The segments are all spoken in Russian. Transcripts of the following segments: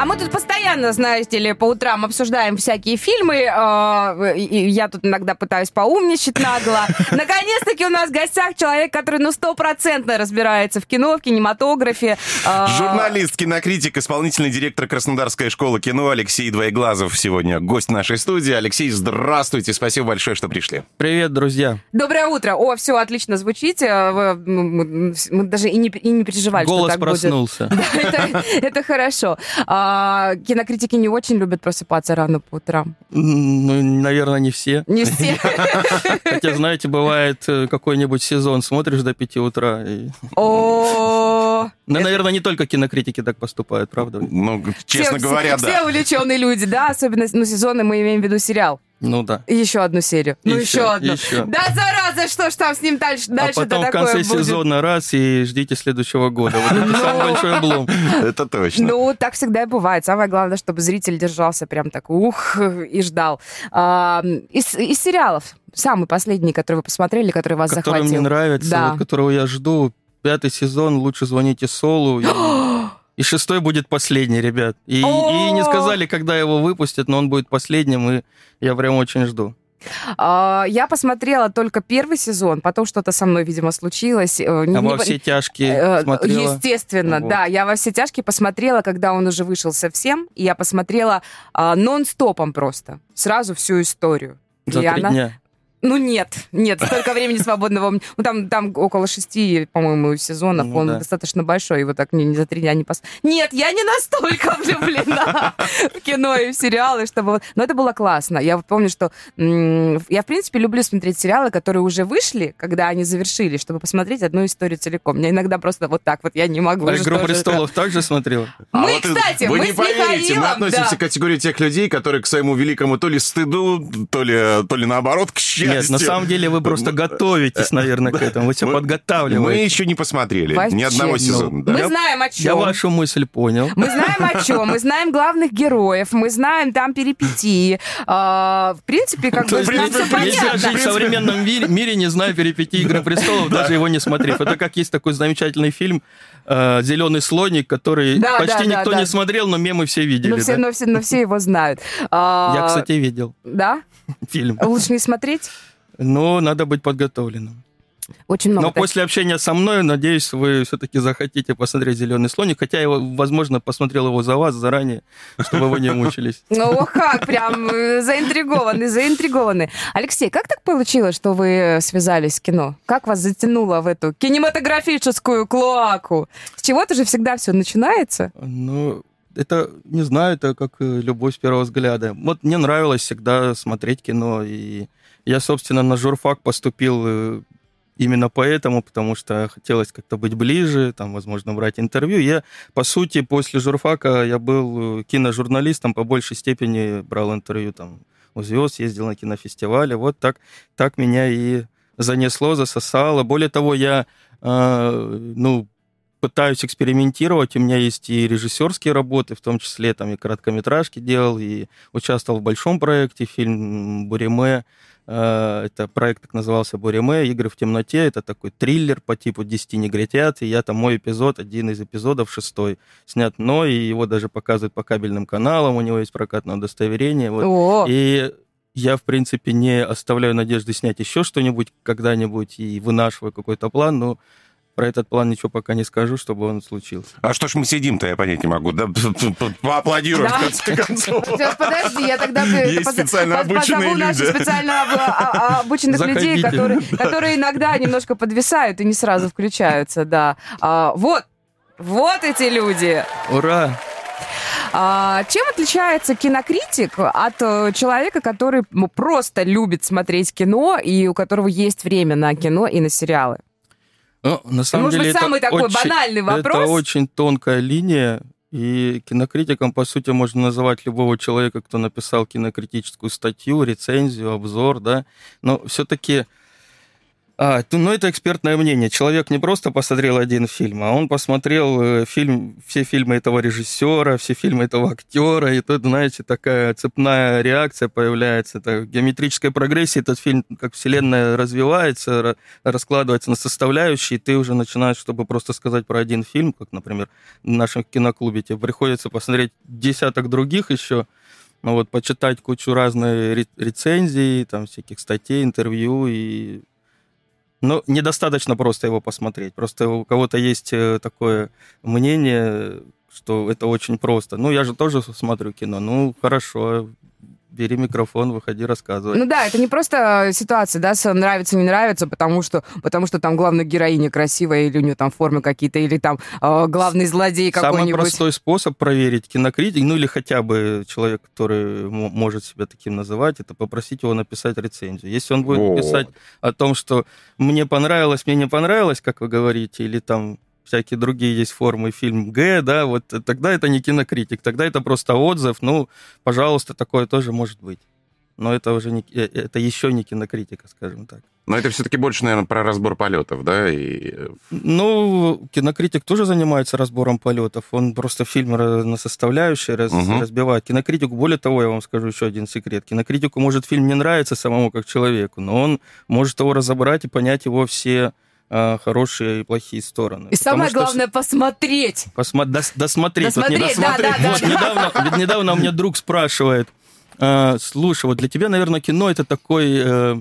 А мы тут постоянно, знаете ли, по утрам обсуждаем всякие фильмы. И я тут иногда пытаюсь поумничать нагло. Наконец-таки у нас в гостях человек, который, ну, стопроцентно разбирается в кино, в кинематографе. Э, Журналист, кинокритик, исполнительный директор Краснодарской школы кино Алексей Двоеглазов сегодня гость нашей студии. Алексей, здравствуйте, спасибо большое, что пришли. Привет, друзья. Доброе утро. О, все, отлично звучите. Вы, мы, даже и не, и не переживали, Голос что так проснулся. будет. это, это хорошо. А, кинокритики не очень любят просыпаться рано по утрам. Ну, наверное, не все. Не все. Хотя, знаете, бывает э, какой-нибудь сезон, смотришь до 5 утра. О, ну, наверное, не только кинокритики так поступают, правда? Ну, честно говоря, да. Все увлеченные люди, да, особенно, ну, сезоны мы имеем в виду сериал. Ну да. И еще одну серию. Ну еще, еще одну. Еще. Да зараза, что ж там с ним дальше? дальше а потом в конце будет? сезона раз и ждите следующего года. Вот это самый большой облом. Это точно. Ну, так всегда и бывает. Самое главное, чтобы зритель держался прям так, ух, и ждал. А, из, из сериалов самый последний, который вы посмотрели, который вас который захватил? мне нравится, да. вот, которого я жду. Пятый сезон, лучше звоните Солу. И шестой будет последний, ребят. И, и не сказали, когда его выпустят, но он будет последним, и я прям очень жду. А, я посмотрела только первый сезон, потом что-то со мной, видимо, случилось. А не, во все тяжкие э, смотрела? Естественно, вот. да. Я во все тяжкие посмотрела, когда он уже вышел совсем, и я посмотрела а, нон-стопом просто, сразу всю историю. За и три она... дня. Ну нет, нет, столько времени свободного. Ну там, там около шести, по-моему, сезонов. Ну, он да. достаточно большой, его так не, не за три дня не пос... Нет, я не настолько влюблена в кино и в сериалы, чтобы... Но это было классно. Я помню, что я, в принципе, люблю смотреть сериалы, которые уже вышли, когда они завершили, чтобы посмотреть одну историю целиком. Меня иногда просто вот так вот, я не могу. А «Игру престолов» также смотрела? Мы, а кстати, мы не поверите, мы относимся к категории тех людей, которые к своему великому то ли стыду, то ли, то ли наоборот, к счастью. Нет, на самом деле вы просто готовитесь, наверное, к этому. Вы все подготавливаете. Мы еще не посмотрели ни одного Ну, сезона. Мы знаем о чем. Я вашу мысль понял. Мы знаем о чем, мы знаем главных героев, мы знаем там перипетии. А, в принципе, как бы нам все нельзя жить в понятно. современном мире, мире, не зная перипетий «Игры престолов», даже его не смотрев. Это как есть такой замечательный фильм э, «Зеленый слоник», который Да, почти да, никто да. не смотрел, но мемы все видели. Но все, да. но, все, но все его знают. А, Я, кстати, видел Да? фильм. Лучше не смотреть? Но надо быть подготовленным. Очень много. Но после общения со мной, надеюсь, вы все-таки захотите посмотреть «Зеленый слоник», хотя я, возможно, посмотрел его за вас заранее, чтобы вы не мучились. Ну, как, прям э, заинтригованы, заинтригованы. Алексей, как так получилось, что вы связались с кино? Как вас затянуло в эту кинематографическую клоаку? С чего-то же всегда все начинается? Ну, это, не знаю, это как э, любовь с первого взгляда. Вот мне нравилось всегда смотреть кино, и я, собственно, на журфак поступил э, именно поэтому, потому что хотелось как-то быть ближе, там, возможно, брать интервью. Я, по сути, после журфака я был э, киножурналистом, по большей степени брал интервью там у звезд, ездил на кинофестивале. Вот так, так меня и занесло, засосало. Более того, я, э, ну, пытаюсь экспериментировать. У меня есть и режиссерские работы, в том числе там и короткометражки делал, и участвовал в большом проекте, фильм «Буреме». Э, Это проект так назывался «Буреме. Игры в темноте». Это такой триллер по типу «Десяти негритят». И я там мой эпизод, один из эпизодов, шестой, снят мной, и его даже показывают по кабельным каналам, у него есть прокатное удостоверение. Вот. О, И я, в принципе, не оставляю надежды снять еще что-нибудь когда-нибудь и вынашиваю какой-то план, но про этот план ничего пока не скажу, чтобы он случился. А что ж мы сидим-то, я понять не могу. Да, поаплодируем, Да. в конце концов. Сейчас, подожди, я тогда Есть специально обученные люди. специально об- обученных людей, которые, иногда немножко подвисают и не сразу включаются, да. А, вот, вот эти люди. Ура! А, чем отличается кинокритик от э, человека, который просто любит смотреть кино и у которого есть время на кино и на сериалы? Ну, на самом Может деле, быть, самый такой очень- банальный вопрос? Это очень тонкая линия, и кинокритиком, по сути, можно называть любого человека, кто написал кинокритическую статью, рецензию, обзор, да. Но все-таки А, ну, это экспертное мнение. Человек не просто посмотрел один фильм, а он посмотрел э, фильм, все фильмы этого режиссера, все фильмы этого актера, и тут, знаете, такая цепная реакция появляется. Это в геометрической прогрессии этот фильм, как вселенная развивается, раскладывается на составляющие, и ты уже начинаешь, чтобы просто сказать про один фильм, как, например, в нашем киноклубе, тебе приходится посмотреть десяток других еще, ну вот, почитать кучу разных рецензий, там, всяких статей, интервью, и но недостаточно просто его посмотреть. Просто у кого-то есть э, такое мнение, что это очень просто. Ну, я же тоже смотрю кино. Ну, хорошо, бери микрофон, выходи, рассказывай. Ну да, это не просто ситуация, да, нравится, не нравится, потому что, потому что там главная героиня красивая, или у нее там формы какие-то, или там э, главный злодей какой-нибудь. Самый простой способ проверить кинокритик, ну или хотя бы человек, который может себя таким называть, это попросить его написать рецензию. Если он будет О. писать о том, что мне понравилось, мне не понравилось, как вы говорите, или там всякие другие есть формы, фильм Г, да, вот тогда это не кинокритик, тогда это просто отзыв, ну, пожалуйста, такое тоже может быть. Но это уже не, э, это еще не кинокритика, скажем так. Но это все-таки больше, наверное, про разбор полетов, да? И... Э, ну, кинокритик тоже занимается разбором полетов. Он просто фильм на составляющие раз, угу. разбивает. Кинокритику, более того, я вам скажу еще один секрет. Кинокритику может фильм не нравится самому как человеку, но он может его разобрать и понять его все хорошие и плохие стороны. И самое главное что... посмотреть. Посмо... Дос... Досмотреть. Досмотреть, вот, да, да, вот, да. Недавно, недавно у меня друг спрашивает, э, слушай, вот для тебя, наверное, кино это такой э,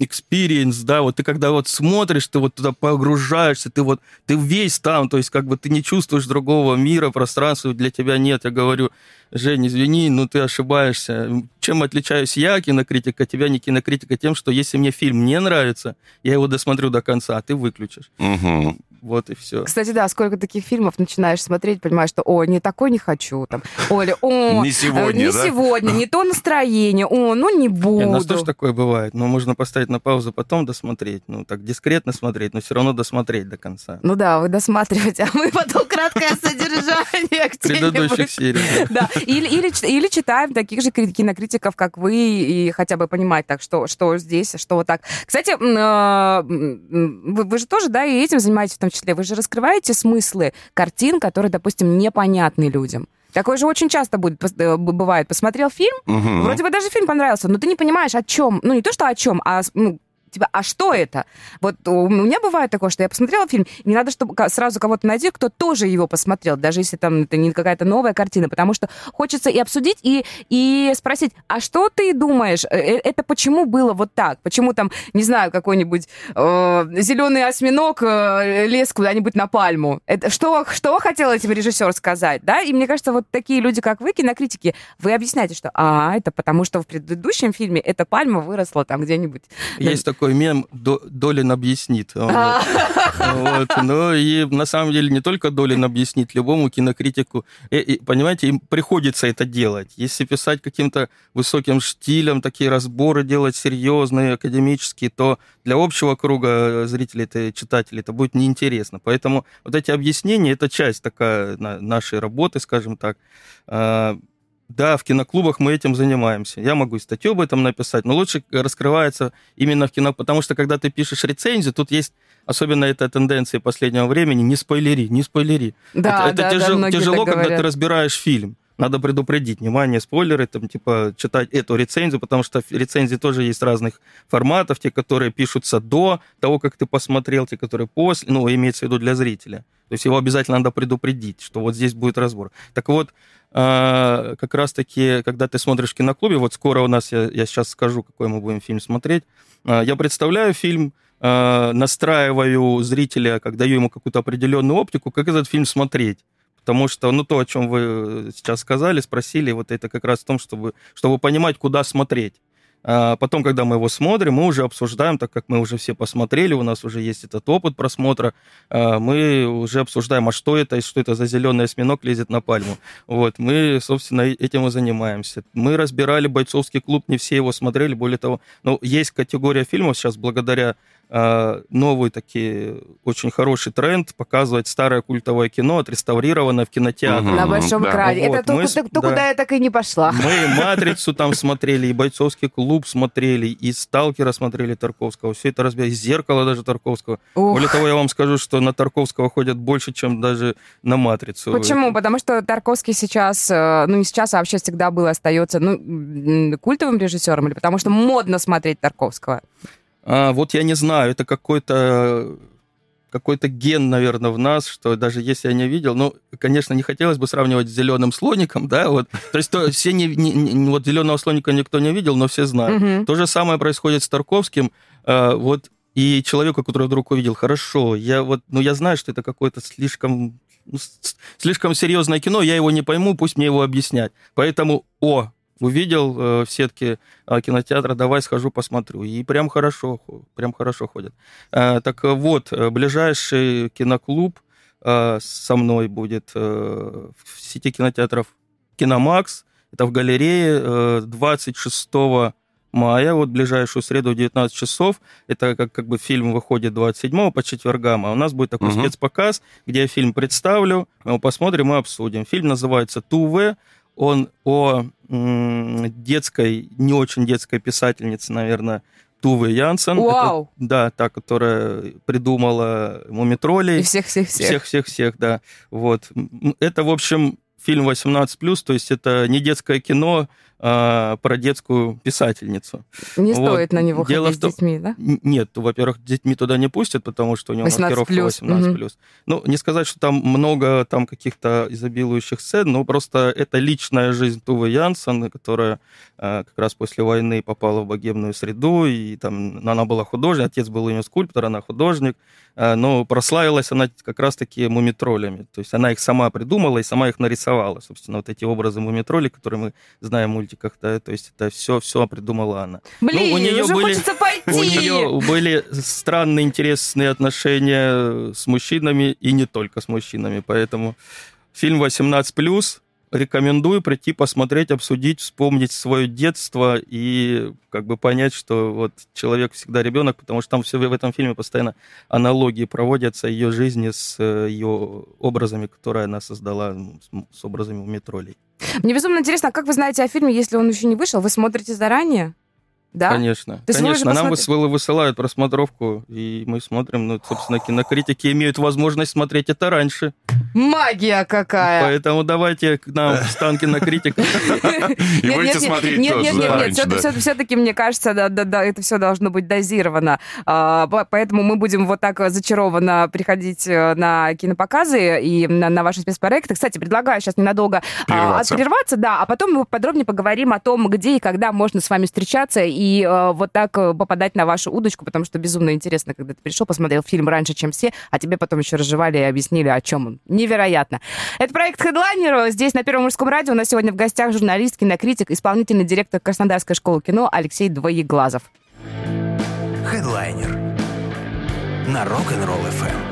experience, да, вот ты когда вот смотришь, ты вот туда погружаешься, ты вот, ты весь там, то есть как бы ты не чувствуешь другого мира, пространства для тебя нет. Я говорю, Жень, извини, но ты ошибаешься. Чем отличаюсь я, кинокритика, тебя не кинокритика, тем, что если мне фильм не нравится, я его досмотрю до конца, а ты выключишь. Угу. Вот и все. Кстати, да, сколько таких фильмов начинаешь смотреть, понимаешь, что, о, не такой не хочу, там, Оля, о, не сегодня, не да? сегодня, не то настроение, о, ну не буду. У нас тоже такое бывает, но можно поставить на паузу, потом досмотреть, ну так дискретно смотреть, но все равно досмотреть до конца. Ну да, вы досматриваете, а мы потом краткое содержание предыдущих серий. Да, или, или, или читаем таких же кинокритиков, как вы, и хотя бы понимать так, что, что здесь, что вот так. Кстати, а, вы, вы же тоже, да, и этим занимаетесь в том числе. Вы же раскрываете смыслы картин, которые, допустим, непонятны людям. Такое же очень часто будет, э, бывает. Посмотрел фильм, угу. вроде бы даже фильм понравился, но ты не понимаешь, о чем. Ну, не то, что о чем, а ну, типа, а что это? Вот у меня бывает такое, что я посмотрела фильм, не надо, чтобы сразу кого-то найти, кто тоже его посмотрел, даже если там это не какая-то новая картина, потому что хочется и обсудить, и, и спросить, а что ты думаешь, э, э, это почему было вот так? Почему там, не знаю, какой-нибудь э, зеленый осьминог э, лез куда-нибудь на пальму? Это, что, что хотел этим режиссер сказать, да? И мне кажется, вот такие люди, как вы, кинокритики, вы объясняете, что, а, это потому что в предыдущем фильме эта пальма выросла там где-нибудь. Есть такой мем Долин объяснит. А. Вот. Ну и на самом деле не только Долин объяснит, любому кинокритику, и, э, и, понимаете, им приходится это делать. Если писать каким-то высоким штилем, такие разборы делать серьезные, академические, то для общего круга зрителей, это, читателей, это будет неинтересно. Поэтому вот эти объяснения, это часть такая нашей работы, скажем так. Да, в киноклубах мы этим занимаемся. Я могу и статью об этом написать, но лучше раскрывается именно в кино, потому что когда ты пишешь рецензию, тут есть особенно эта тенденция последнего времени, не спойлери, не спойлери. Да, это, да, это тяжело, да, тяжело когда говорят. ты разбираешь фильм. Надо предупредить, внимание, спойлеры, там, типа, читать эту рецензию, потому что рецензии тоже есть разных форматов, те, которые пишутся до того, как ты посмотрел, те, которые после, ну, имеется в виду для зрителя. То есть его обязательно надо предупредить, что вот здесь будет разбор. Так вот, а, как раз-таки, когда ты смотришь в киноклубе, вот скоро у нас, я, я сейчас скажу, какой мы будем фильм смотреть, а, я представляю фильм, а, настраиваю зрителя, как даю ему какую-то определенную оптику, как этот фильм смотреть. Потому что, ну, то, о чем вы сейчас сказали, спросили, вот это как раз в том, чтобы, чтобы понимать, куда смотреть. А потом, когда мы его смотрим, мы уже обсуждаем, так как мы уже все посмотрели, у нас уже есть этот опыт просмотра, а, мы уже обсуждаем, а что это, и что это за зеленый осьминог лезет на пальму. Вот, мы, собственно, этим и занимаемся. Мы разбирали «Бойцовский клуб», не все его смотрели, более того, ну, есть категория фильмов сейчас, благодаря э, новый такие очень хороший тренд показывать старое культовое кино, отреставрированное в кинотеатре. На большом да. экране. Вот, Это то, мы куда- с- то, да. куда я так и не пошла. Мы и «Матрицу» там смотрели, и «Бойцовский клуб» смотрели, и «Сталкера» смотрели Тарковского. Все это разбили, и «Зеркало» даже Тарковского. Ух. Более того, я вам скажу, что на Тарковского ходят больше, чем даже на «Матрицу». Почему? Потому что Тарковский сейчас, э, ну не сейчас, а вообще всегда был, остается ну, культовым режиссером, или потому что модно смотреть Тарковского? А, вот я не знаю, это какой-то какой-то ген, наверное, в нас, что даже если я не видел, ну, конечно, не хотелось бы сравнивать с зеленым слоником, да, вот, то есть то, все не, не- вот зеленого слоника никто не видел, но все знают. Мгм. То же самое происходит с Тарковским, а, вот, и человеку, который вдруг увидел, хорошо, я вот, ну, я знаю, что это какое-то слишком, ну, слишком серьезное кино, я его не пойму, пусть мне его объяснять. Поэтому, о, увидел э, в сетке э, кинотеатра, давай схожу посмотрю. И прям хорошо, хо- прям хорошо ходят. Э, так вот, ближайший киноклуб со мной будет в сети кинотеатров Киномакс. Это в галерее э, 26 мая, вот ближайшую среду в 19 часов. Это как, как бы фильм выходит 27 по четвергам, а у нас будет такой Мгм. спецпоказ, где я фильм представлю, мы его посмотрим и обсудим. Фильм называется «Туве», он о детской, не очень детской писательнице, наверное, Туве Янсен. Это, Вау! да, та, которая придумала «Мумитролей». Всех-всех-всех. Всех-всех-всех, да. Вот. Это, в общем, фильм 18+, то есть это не детское кино а, про детскую писательницу. Не Вот. стоит на него Дело ходить в том- с детьми, да? Нет, во-первых, детьми туда не пустят, потому что у него 18+, маркировка 18+. Ну, не сказать, что там много там каких-то изобилующих сцен, но просто это личная жизнь Тувы Янсен, которая э, как раз после войны попала в богемную среду, и там она была художник, отец был у нее скульптор, она художник, э, но прославилась она как раз-таки мумитролями. То есть она их сама придумала и сама их нарисовала. Собственно, вот эти образы мумитролей, которые мы знаем в мультиках, да, то есть это все, все придумала она. Блин, Ну, у неё уже были- хочется пойти. У нее были странные, интересные отношения с мужчинами и не только с мужчинами. Поэтому фильм 18+, рекомендую прийти посмотреть, обсудить, вспомнить свое детство и как бы понять, что вот человек всегда ребенок, потому что там все в этом фильме постоянно аналогии проводятся ее жизни с э, ее образами, которые она создала, ну, с, с образами у метролей. Мне безумно интересно, а как вы знаете о фильме, если он еще не вышел? Вы смотрите заранее? Да? Конечно, вы конечно. Нам посмотри- высылают, высылают просмотровку, и мы смотрим. Ну, собственно, кинокритики имеют возможность смотреть это раньше. Магия какая! Поэтому давайте к нам в стан кинокритиков. И Нет, будете нет, смотреть нет, тоже нет, нет, раньше, нет, да. все-таки, мне кажется, да, да, да, это все должно быть дозировано. А, по- поэтому мы будем вот так зачарованно приходить э, на кинопоказы и на, ваши спецпроекты. Кстати, предлагаю сейчас ненадолго а, Прерваться. да, а потом мы подробнее поговорим о том, где и когда можно с вами встречаться и э, вот так э, попадать на вашу удочку, потому что безумно интересно, когда ты пришел, посмотрел фильм раньше, чем все, а тебе потом еще разжевали и объяснили, о чем он. Невероятно. Это проект Headliner. Здесь на Первом мужском радио у нас сегодня в гостях журналист, кинокритик, исполнительный директор Краснодарской школы кино Алексей Двоеглазов. Хедлайнер на Rock'n'Roll FM.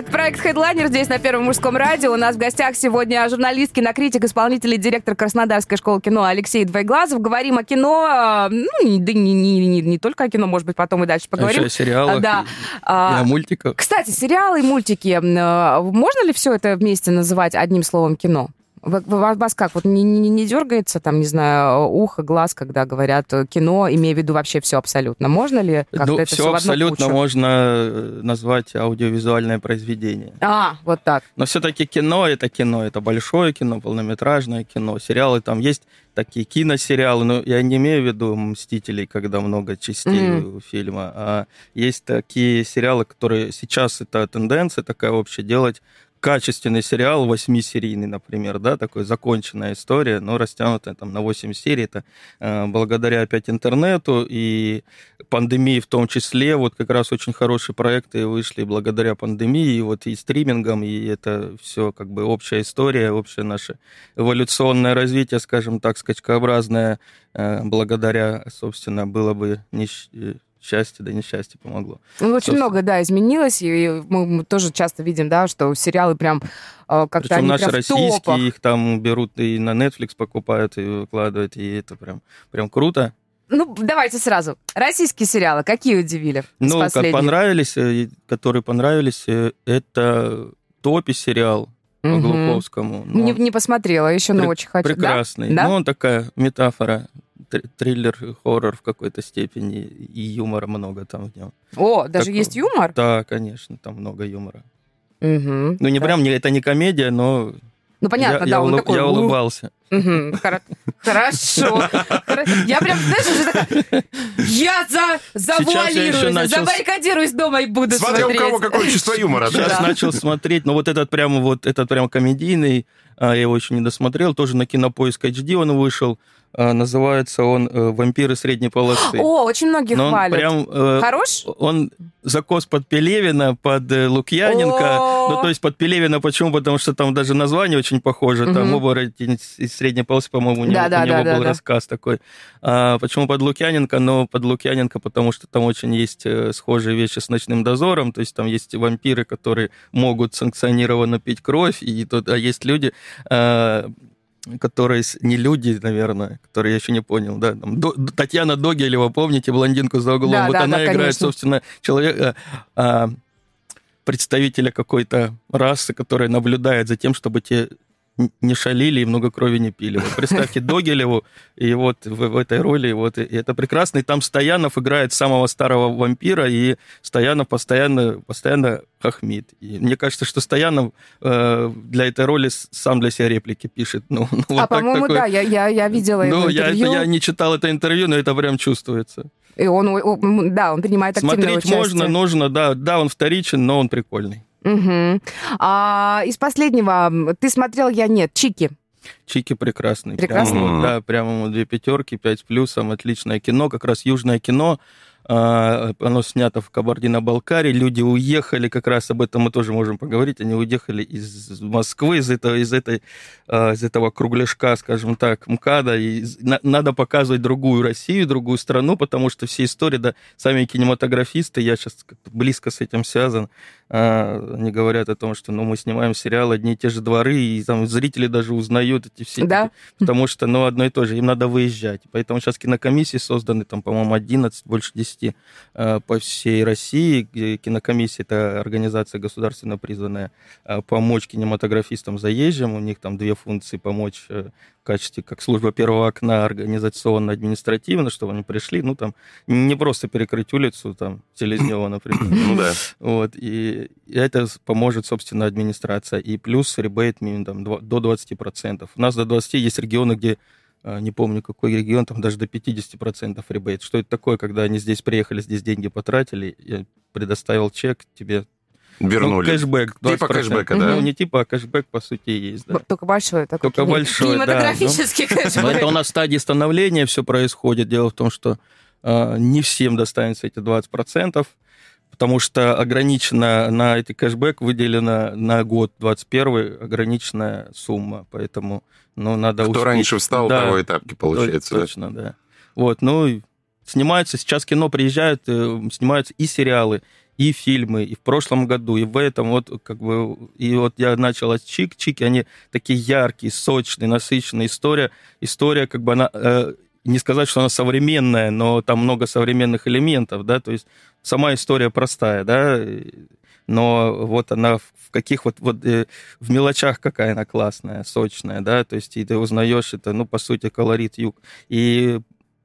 Это проект Headliner здесь на Первом мужском радио. У нас в гостях сегодня журналист, кинокритик, исполнительный директор Краснодарской школы кино Алексей Двоеглазов. Говорим о кино, э, ну, да не, не, не- не только о кино, может быть, потом и дальше поговорим. Еще о сериалах А, да. и- и А, о мультиках. Кстати, сериалы и мультики. э, Можно ли все это вместе называть одним словом кино? Вас как, вот не, не, не дергается там, не знаю, ухо, глаз, когда говорят э, кино, имея в виду вообще все абсолютно? Можно ли как-то Ну, это все все абсолютно кучу? можно э, назвать аудиовизуальное произведение. А, вот так. Но все-таки кино это кино, это большое кино, полнометражное кино. Сериалы там есть такие киносериалы, но я не имею в виду «Мстителей», когда много частей Мгм. у фильма, а есть такие сериалы, которые сейчас это тенденция такая общая, делать качественный сериал, восьмисерийный, например, да, такой законченная история, но растянутая там на 8 серий, это э, благодаря опять интернету и пандемии в том числе, вот как раз очень хорошие проекты вышли благодаря пандемии, и вот и стримингам, и это все как бы общая история, общее наше эволюционное развитие, скажем так, скачкообразное, э, благодаря, собственно, было бы несч- э, счастье, да несчастье помогло. Ну, очень Собственно. много, да, изменилось, и мы, мы тоже часто видим, да, что сериалы прям э, как-то Причем наши прям в топах. российские, их там берут и на Netflix покупают, и выкладывают, и это прям, прям круто. ну, давайте сразу. Российские сериалы какие удивили? Ну, как понравились, э, которые понравились, э, это «Топи» сериал по угу. Глуховскому. Не, не посмотрела еще, но очень хочу. Прекрасный. Да? Ну, он такая метафора триллер, хоррор в какой-то степени, и юмора много там в нем. О, даже так, есть юмор? Да, конечно, там много юмора. Угу, ну, не да. прям, это не комедия, но ну, понятно, я, да, я он улыб, такой... Я улыбался. Хорошо. Я прям, знаешь, уже такая... Я за завуалируюсь, забаррикадируюсь дома и буду смотреть. Смотря у кого какое чувство юмора, да? Сейчас начал смотреть, но вот этот прям вот, этот прям комедийный, а, я его еще не досмотрел, тоже на Кинопоиск HD он вышел. А, называется он э, «Вампиры средней полосы». О, очень многие Но хвалят. Прям, э, Хорош? Он закос под Пелевина, под э, Лукьяненко. О! Ну, то есть под Пелевина почему? Потому что там даже название очень похоже. Угу. Там оборотень из средней полосы, по-моему, у него, да, да, у него да, был да, рассказ да. такой. А, почему под Лукьяненко? Ну, под Лукьяненко, потому что там очень есть схожие вещи с «Ночным дозором». То есть там есть вампиры, которые могут санкционированно пить кровь, и тут, а есть люди, которые не люди, наверное, которые я еще не понял, да, там, До, Татьяна Догилева, помните, блондинку за углом, да, вот да, она да, играет, конечно. собственно, человека, а, представителя какой-то расы, которая наблюдает за тем, чтобы те не шалили и много крови не пили. Вот представьте Догилеву, и вот в, в этой роли, вот и это прекрасно. И там Стоянов играет самого старого вампира, и Стоянов постоянно, постоянно хохмит. И мне кажется, что Стоянов э, для этой роли сам для себя реплики пишет. Ну, ну, вот а, по-моему, такой... да, я, я, я видела ну, его интервью. Я, я не читал это интервью, но это прям чувствуется. И он, да, он принимает активное Смотреть участие. можно, нужно, да, да, он вторичен, но он прикольный. Угу. А, из последнего, ты смотрел, я нет, Чики. Чики прекрасный. Прекрасный? Прямо, да, прямо две пятерки, пять с плюсом, отличное кино, как раз южное кино. А, оно снято в Кабардино-Балкарии, люди уехали, как раз об этом мы тоже можем поговорить, они уехали из Москвы, из этого, из этой, а, из этого кругляшка, скажем так, МКАДа, и надо показывать другую Россию, другую страну, потому что все истории, да, сами кинематографисты, я сейчас близко с этим связан, а, они говорят о том, что, ну, мы снимаем сериал одни и те же дворы, и там зрители даже узнают эти все, да? потому что, ну, одно и то же, им надо выезжать, поэтому сейчас кинокомиссии созданы, там, по-моему, 11, больше 10 10 э, по всей России. Кинокомиссия – это организация государственно призванная э, помочь кинематографистам заезжим. У них там две функции – помочь э, в качестве как служба первого окна организационно-административно, чтобы они пришли, ну, там, не просто перекрыть улицу, там, Селезнева, например. Ну, да. Вот, и это поможет, собственно, администрация. И плюс ребейт там, до 20%. У нас до 20% есть регионы, где не помню какой регион, там даже до 50% ребейт. Что это такое, когда они здесь приехали, здесь деньги потратили, я предоставил чек, тебе Вернули. Ну, кэшбэк. 20%. Типа кэшбэка, да? Ну, не типа, а кэшбэк, по сути, есть, да. Только большой такой. Только большой, Кинематографический да. кэшбэк. Но это у нас в стадии становления все происходит. Дело в том, что э, не всем достанется эти 20%, потому что ограничена на эти кэшбэк выделена на год 21 ограниченная сумма, поэтому ну, надо Кто успеть. раньше встал, да, того этапки получается. Точно, да. да. Вот, ну, снимаются, сейчас кино приезжают, э, снимаются и сериалы, и фильмы, и в прошлом году, и в этом, вот, как бы, и вот я начал от Чик, Чики, они такие яркие, сочные, насыщенные история, история, как бы она, э, не сказать, что она современная, но там много современных элементов, да, то есть сама история простая, да, но вот она в каких вот, вот э, в мелочах какая она классная, сочная, да, то есть и ты узнаешь это, ну, по сути, колорит юг. И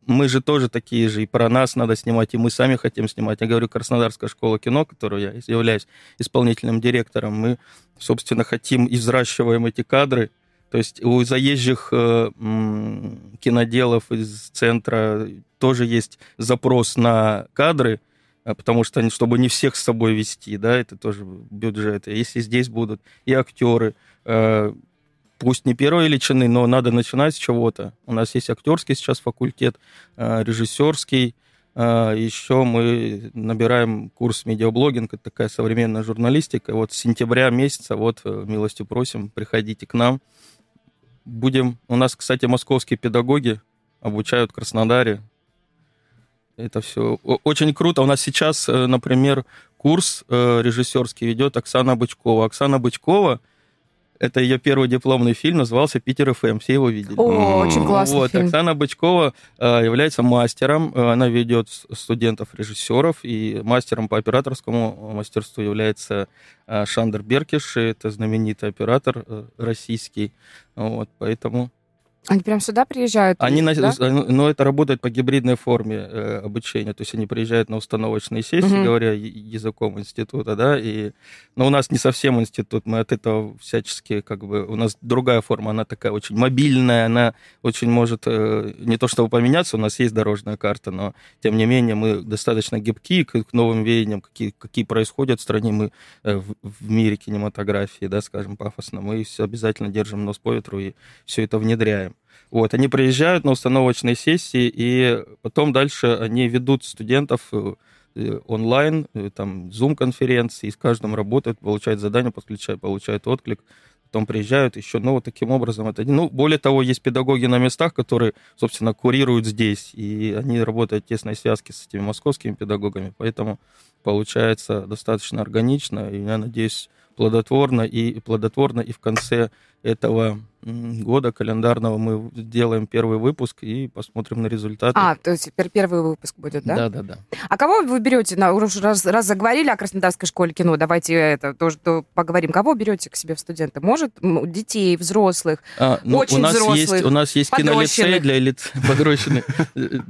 мы же тоже такие же, и про нас надо снимать, и мы сами хотим снимать. Я говорю, Краснодарская школа кино, которую я являюсь исполнительным директором, мы, собственно, хотим и взращиваем эти кадры, то есть у заезжих э, киноделов из центра тоже есть запрос на кадры, потому что чтобы не всех с собой вести, да, это тоже бюджет. Если здесь будут и актеры, э, пусть не первой величины, но надо начинать с чего-то. У нас есть актерский сейчас факультет, э, режиссерский, э, еще мы набираем курс медиаблогинг, это такая современная журналистика. Вот с сентября месяца, вот, милостью просим, приходите к нам. Будем... У нас, кстати, московские педагоги обучают в Краснодаре, это все очень круто. У нас сейчас, э, например, курс э, режиссерский ведет Оксана Бычкова. Оксана Бычкова Это ее первый дипломный фильм, назывался «Питер ФМ». Все его видели. О, очень классный вот. фильм. Оксана Бычкова э, является мастером. Она ведет студентов-режиссеров. И мастером по операторскому мастерству является Шандер Беркиш. Это знаменитый оператор российский. Вот, поэтому они прям сюда приезжают? Они, да? на, но это работает по гибридной форме э, обучения, то есть они приезжают на установочные сессии, угу. говоря языком института, да, и, но у нас не совсем институт, мы от этого всячески, как бы, у нас другая форма, она такая очень мобильная, она очень может, э, не то чтобы поменяться, у нас есть дорожная карта, но, тем не менее, мы достаточно гибкие к, к новым веяниям, какие, какие происходят в стране, мы э, в, в мире кинематографии, да, скажем, пафосно, мы обязательно держим нос по ветру и все это внедряем. Вот, они приезжают на установочные сессии, и потом дальше они ведут студентов э, онлайн, э, там, Zoom-конференции, с каждым работают, получают задание, подключают, получают отклик, потом приезжают еще, ну, вот таким образом это... Ну, более того, есть педагоги на местах, которые, собственно, курируют здесь, и они работают в тесной связке с этими московскими педагогами, поэтому получается достаточно органично, и я надеюсь, плодотворно, и плодотворно, и в конце этого года календарного мы сделаем первый выпуск и посмотрим на результаты. А, то есть первый выпуск будет, да? Да, да, да. А кого вы берете, на, раз, раз заговорили о Краснодарской школе кино, давайте это тоже то поговорим. Кого берете к себе в студенты? Может, детей, взрослых, а, ну, очень у нас взрослых, есть, У нас есть кинолицей для лиц... подрощенный,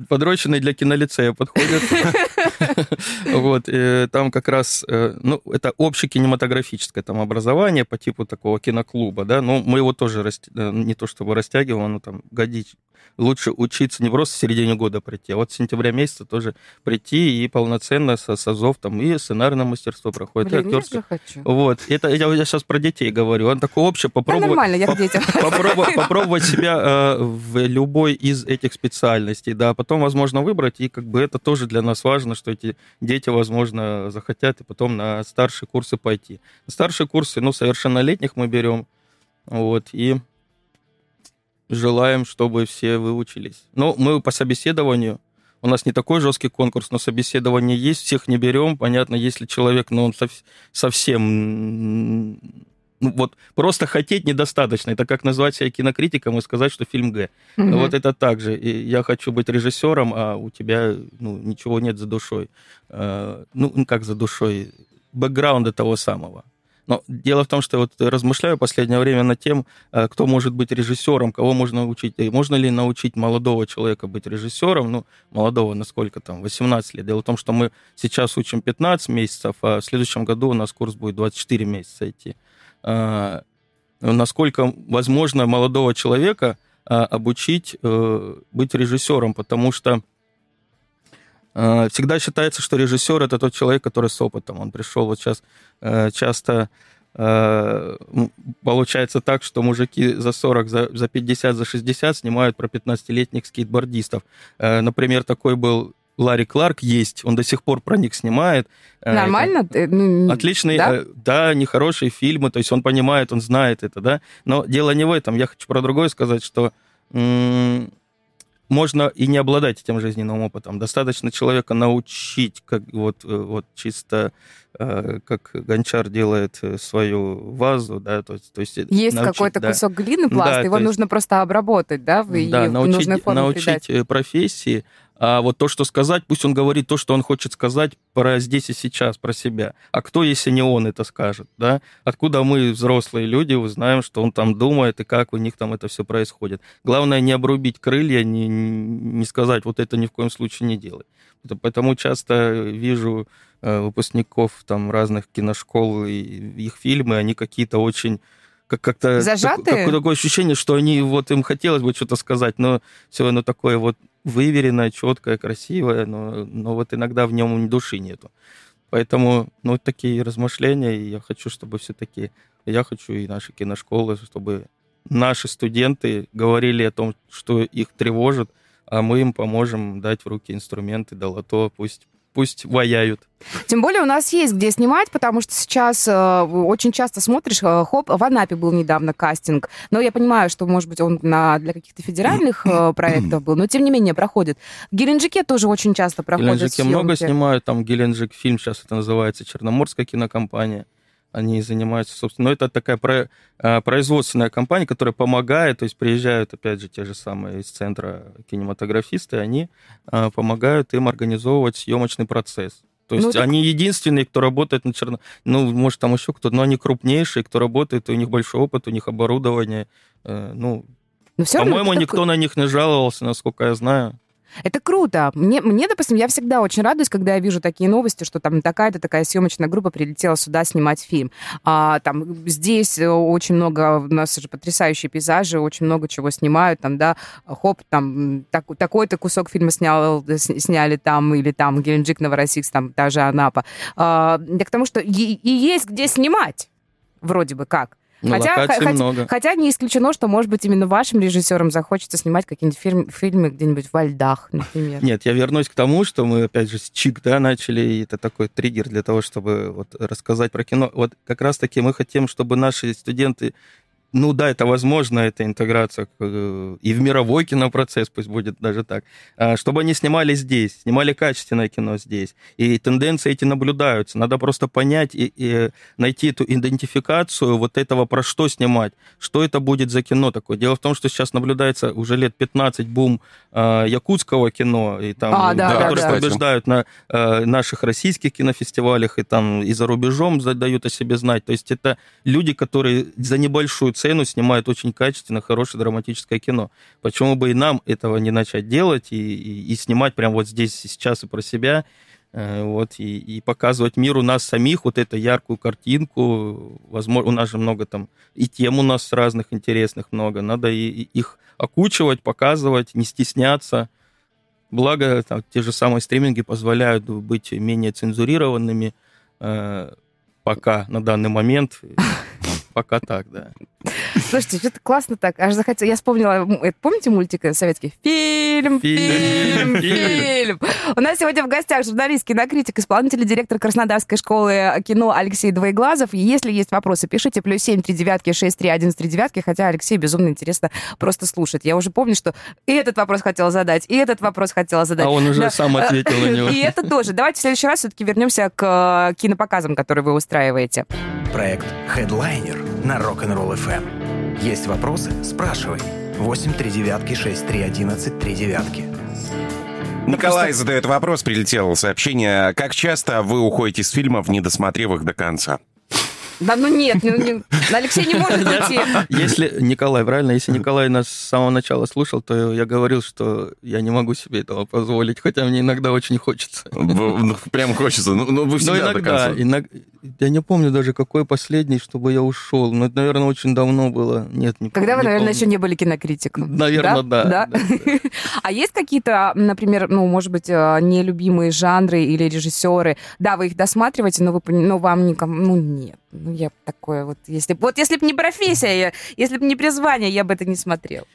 подрощенный для кинолицея подходит. Вот, там как раз, э, ну, это общекинематографическое там образование по типу такого киноклуба, да, но мы его тоже Э, не то чтобы растягивал, но там годить. Лучше учиться не просто в середине года прийти, а вот с сентября месяца тоже прийти и полноценно со САЗов там и сценарное мастерство проходит, Блин, и актерское. Я хочу. Вот. Это я, я сейчас про детей говорю. Он такой общий попробовать. Да, нормально, я к детям. Попробовать, попробовать себя э, в любой из этих специальностей, да, потом, возможно, выбрать, и как бы это тоже для нас важно, что эти дети, возможно, захотят и потом на старшие курсы пойти. Старшие курсы, ну, совершеннолетних мы берем, вот, и желаем, чтобы все выучились. Но мы по собеседованию, у нас не такой жесткий конкурс, но собеседование есть, всех не берем. Понятно, если человек, ну, он совсем ну, вот просто хотеть недостаточно. Это как назвать себя кинокритиком и сказать, что фильм Г. Угу. Вот это так же. И я хочу быть режиссером, а у тебя ну, ничего нет за душой. Э, ну, как за душой? Бэкграунда того самого. Но дело в том, что вот размышляю в последнее время над тем, э, кто может быть режиссером, кого можно научить. И можно ли научить молодого человека быть режиссером, ну, молодого, насколько там, 18 лет. Дело в том, что мы сейчас учим 15 месяцев, а в следующем году у нас курс будет 24 месяца идти. А, насколько возможно молодого человека а, обучить э, быть режиссером, потому что Э, всегда считается, что режиссер это тот человек, который с опытом. Он пришел вот сейчас э, часто э, получается так, что мужики за 40, за, за 50, за 60 снимают про 15-летних скейтбордистов. Например, такой был Ларри Кларк есть, он до сих пор про них снимает. Нормально? Это, отличный, да? да, нехорошие фильмы, то есть он понимает, он знает это, да. Но дело не в этом, я хочу про другое сказать, что можно и не обладать этим жизненным опытом. Достаточно человека научить, как вот, э, вот чисто э, как гончар делает э, свою вазу, да, то, то есть... Есть какой-то да. кусок глины, пласт, да, его есть, нужно просто обработать, да, в, да, и научить, в научить придать. профессии, а вот то, что сказать, пусть он говорит то, что он хочет сказать про здесь и сейчас, про себя. А кто, если не он это скажет, да? Откуда мы, взрослые люди, узнаем, что он там думает и как у них там это все происходит? Главное не обрубить крылья, не, не сказать, вот это ни в коем случае не делай. Поэтому часто вижу э, выпускников там разных киношкол и их фильмы, они какие-то очень как как-то Зажатые? Так, такое ощущение, что они вот им хотелось бы что-то сказать, но все оно такое вот выверенное, четкое, красивое, но, но вот иногда в нем души нету. Поэтому, ну, такие размышления, и я хочу, чтобы все-таки, я хочу и наши киношколы, чтобы наши студенты говорили о том, что их тревожит, а мы им поможем дать в руки инструменты, долото, пусть пусть ваяют. Тем более у нас есть где снимать, потому что сейчас э, очень часто смотришь, э, хоп, в Анапе был недавно кастинг, но я понимаю, что, может быть, он на, для каких-то федеральных э, проектов был, но тем не менее проходит. В Геленджике тоже очень часто проходят В Геленджике съемки. много снимают, там Геленджик фильм, сейчас это называется Черноморская кинокомпания. Они занимаются, собственно, ну, это такая про, а, производственная компания, которая помогает, то есть приезжают, опять же, те же самые из центра кинематографисты, они а, помогают им организовывать съемочный процесс. То ну, есть ну, так... они единственные, кто работает на черно... Ну, может, там еще кто-то, но они крупнейшие, кто работает, у них большой опыт, у них оборудование. Э, ну, по-моему, никто такой... на них не жаловался, насколько я знаю. Это круто. Мне, мне, допустим, я всегда очень радуюсь, когда я вижу такие новости, что там такая-то такая съемочная группа прилетела сюда снимать фильм. А, там здесь э, очень много, у нас же потрясающие пейзажи, очень много чего снимают, там, да, хоп, там так, такой-то кусок фильма снял, сняли там, или там Геленджик, Новороссийск, там даже Анапа. А, да к тому, что и, и есть где снимать, вроде бы как. Ну, хотя, хотя, много. хотя не исключено, что, может быть, именно вашим режиссерам захочется снимать какие-нибудь фильм, фильмы где-нибудь во льдах, например. Нет, я вернусь к тому, что мы, опять же, с ЧИК, да, начали, и это такой триггер для того, чтобы вот рассказать про кино. Вот как раз-таки мы хотим, чтобы наши студенты ну да, это возможно, эта интеграция э, и в мировой кинопроцесс, пусть будет даже так, а, чтобы они снимали здесь, снимали качественное кино здесь. И тенденции эти наблюдаются. Надо просто понять и, и найти эту идентификацию вот этого, про что снимать, что это будет за кино такое. Дело в том, что сейчас наблюдается уже лет 15 бум э, якутского кино, и там, а, да, которые да, побеждают на э, наших российских кинофестивалях, и там и за рубежом дают о себе знать. То есть это люди, которые за небольшую цену сцену, снимает очень качественно, хорошее драматическое кино. Почему бы и нам этого не начать делать и, и, и снимать прямо вот здесь сейчас и про себя, э, вот, и, и показывать миру нас самих, вот эту яркую картинку. Возможно, у нас же много там, и тем у нас разных интересных много. Надо и, и их окучивать, показывать, не стесняться. Благо, там, те же самые стриминги позволяют быть менее цензурированными э, пока на данный момент. Пока так, да. Слушайте, что-то классно так. Аж захотел. Я вспомнила, помните мультик советский? Фильм, фильм, фильм. У нас сегодня в гостях журналист, кинокритик, исполнительный директор Краснодарской школы кино Алексей Двоеглазов. И если есть вопросы, пишите. Плюс семь, три девятки, шесть, три, один, три девятки. Хотя Алексей безумно интересно просто слушать. Я уже помню, что и этот вопрос хотела задать, и этот вопрос хотела задать. А он уже да. сам ответил на него. И это тоже. Давайте в следующий раз все-таки вернемся к кинопоказам, которые вы устраиваете. Проект Headliner на Rock'n'Roll FM. Есть вопросы? Спрашивай. 8 3 девятки 6 3 11 3 девятки. Николай просто... задает вопрос, прилетело сообщение. Как часто вы уходите с фильмов, не досмотрев их до конца? Да ну нет, ну, не, Алексей не может уйти. Если Николай, правильно, если Николай нас с самого начала слушал, то я говорил, что я не могу себе этого позволить, хотя мне иногда очень хочется. Прям хочется, ну, ну вы всегда иногда, до конца. иногда, я не помню даже, какой последний, чтобы я ушел. Но это, наверное, очень давно было. Нет, не Когда помню, вы, наверное, помню. еще не были кинокритиком. Наверное, да. да? да? А есть какие-то, например, ну, может быть, э, нелюбимые жанры или режиссеры? Да, вы их досматриваете, но, вы, но вам никому... Ну, нет. Ну, я такое вот... Если, вот если бы не профессия, я, если бы не призвание, я бы это не смотрел.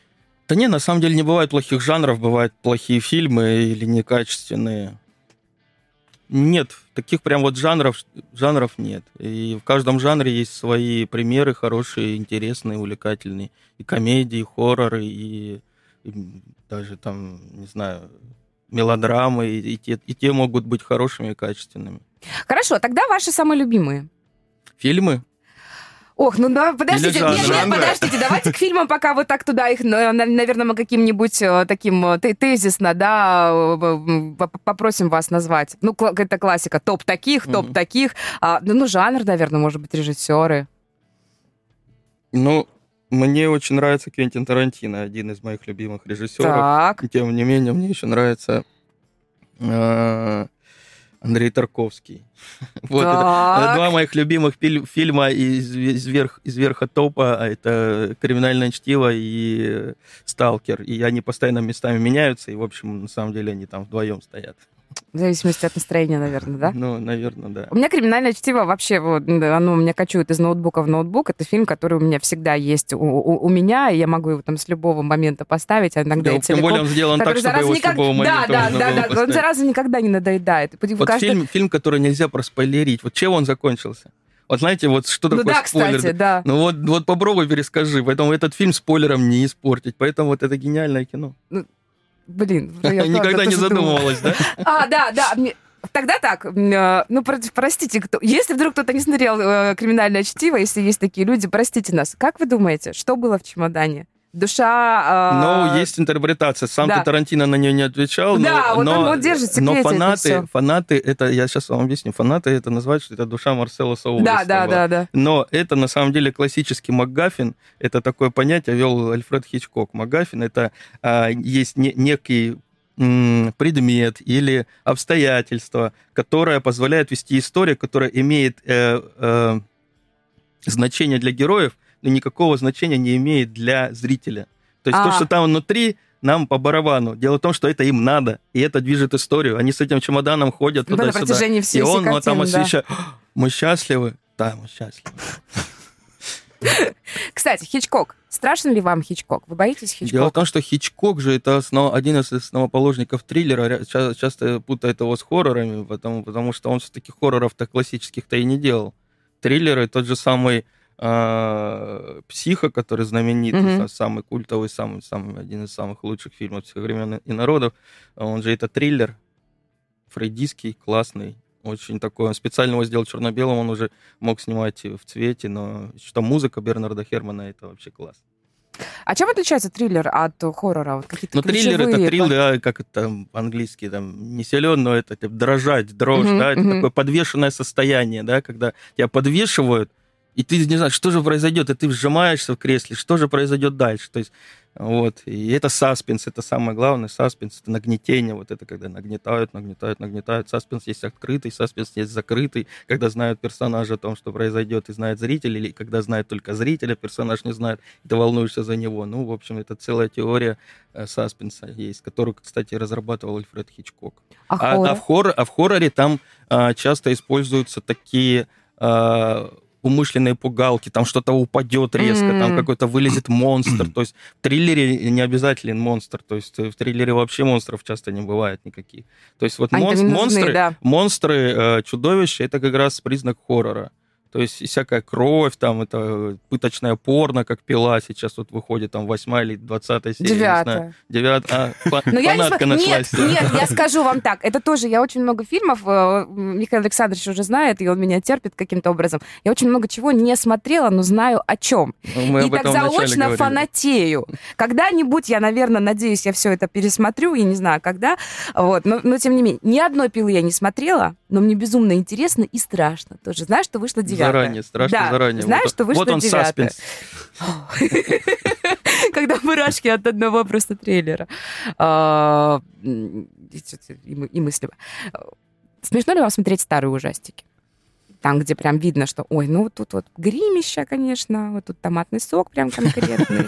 Да не, на самом деле не бывает плохих жанров, бывают плохие фильмы или некачественные. Нет, таких прям вот жанров, жанров нет. И в каждом жанре есть свои примеры хорошие, интересные, увлекательные. И комедии, и хорроры, и, и даже там, не знаю, мелодрамы, и, и, те, и те могут быть хорошими и качественными. Хорошо, тогда ваши самые любимые? Фильмы? Ох, ну да, подождите, нет, нет, подождите, давайте к фильмам пока вот так туда их, наверное, мы каким-нибудь э, таким э, тезисно, да, попросим вас назвать. Ну, это классика, топ таких, топ таких. А, ну, ну, жанр, наверное, может быть, режиссеры. Ну, мне очень нравится Квентин Тарантино, один из моих любимых режиссеров. Так. Тем не менее, мне еще нравится э, Андрей Тарковский. Вот это, два моих любимых фильма из, из, верх, из верха топа. А это «Криминальное чтиво» и «Сталкер». И они постоянно местами меняются, и, в общем, на самом деле они там вдвоем стоят. В зависимости от настроения, наверное, да? Ну, наверное, да. У меня «Криминальное чтиво» вообще, вот, оно у меня кочует из ноутбука в ноутбук. Это фильм, который у меня всегда есть у, у, у меня, и я могу его там с любого момента поставить, а иногда да, и целиком. Тем более он сделан так, чтобы его никак... с любого момента Да, да, да, да. Поставить. Он зараза никогда не надоедает. Вот каждый... фильм, фильм, который нельзя проспойлерить. Вот чем он закончился? Вот знаете, вот что ну такое да, спойлер? Кстати, да. Ну вот, вот попробуй перескажи. Поэтому этот фильм спойлером не испортить. Поэтому вот это гениальное кино. Ну, Блин. Никогда не задумывалась, да? А, да, да. Тогда так, э, ну, простите, кто, если вдруг кто-то не смотрел э, «Криминальное чтиво», если есть такие люди, простите нас. Как вы думаете, что было в чемодане? Душа... Э... Ну, есть интерпретация. Сам да. Тарантино на нее не отвечал. Да, но, вот но, он вот держит Но фанаты, это фанаты, это, я сейчас вам объясню, фанаты это называют, что это душа Марсела Сауры. Да, да, да, да. Но это на самом деле классический МакГаффин. Это такое понятие вел Альфред Хичкок. МакГаффин это а, есть не, некий предмет или обстоятельство, которое позволяет вести историю, которая имеет э, э, значение для героев, но никакого значения не имеет для зрителя. То есть а. то, что там внутри, нам по барабану. Дело в том, что это им надо, и это движет историю. Они с этим чемоданом ходят туда-сюда. На протяжении всей И он картины, там освещает. Да. Мы счастливы? Да, мы счастливы. Кстати, Хичкок. Страшен ли вам Хичкок? Вы боитесь Хичкока? Дело в том, что Хичкок же это основ... один из основоположников триллера. Часто путает его с хоррорами, потому, потому что он все-таки хорроров-то классических-то и не делал. Триллеры, тот же самый э, Психо, который знаменитый, mm-hmm. самый культовый, самый, самый, один из самых лучших фильмов всех времен и народов, он же это триллер, фрейдистский, классный, очень такой, он специально его сделал черно-белым, он уже мог снимать в цвете, но что музыка Бернарда Хермана, это вообще класс. А чем отличается триллер от хоррора? Вот какие-то ну, триллер это триллер, а, как это английский, там, не силен, но это типа, дрожать, дрожь, uh-huh, да, это uh-huh. такое подвешенное состояние, да, когда тебя подвешивают, и ты не знаешь, что же произойдет, и ты сжимаешься в кресле, что же произойдет дальше. То есть вот. И это саспенс, это самое главное. Саспенс — это нагнетение. Вот это когда нагнетают, нагнетают, нагнетают. Саспенс есть открытый, саспенс есть закрытый. Когда знают персонажа о том, что произойдет, и знает зритель, или когда знает только зрителя, персонаж не знает, и ты волнуешься за него. Ну, в общем, это целая теория э, саспенса есть, которую, кстати, разрабатывал Альфред Хичкок. А, а, а, в, хоррор, а в хорроре там а, часто используются такие... А, умышленные пугалки, там что-то упадет резко, mm-hmm. там какой-то вылезет монстр. То есть в триллере не обязателен монстр. То есть в триллере вообще монстров часто не бывает никаких. То есть вот мон- нужны, монстры, да. монстры, э, чудовища, это как раз признак хоррора. То есть всякая кровь, там это пыточная порно, как пила сейчас вот выходит, там восьмая или двадцатая серия. Девятая. Девятая. Но фанатка нашлась. Нет, нет, я скажу вам так. Это тоже, я очень много фильмов, э, Михаил Александрович уже знает, и он меня терпит каким-то образом. Я очень много чего не смотрела, но знаю о чем. Ну, и так заочно фанатею. Когда-нибудь, я, наверное, надеюсь, я все это пересмотрю, я не знаю, когда. Вот. Но, но тем не менее, ни одной пилы я не смотрела, но мне безумно интересно и страшно тоже. Знаешь, что вышло девятая? Заранее, страшно да. заранее. Знаешь, вот, что вышло Вот он саспенс. Когда мурашки от одного просто трейлера. А, и мысли. Смешно ли вам смотреть старые ужастики? там, где прям видно, что, ой, ну вот тут вот гримища, конечно, вот тут томатный сок прям конкретный.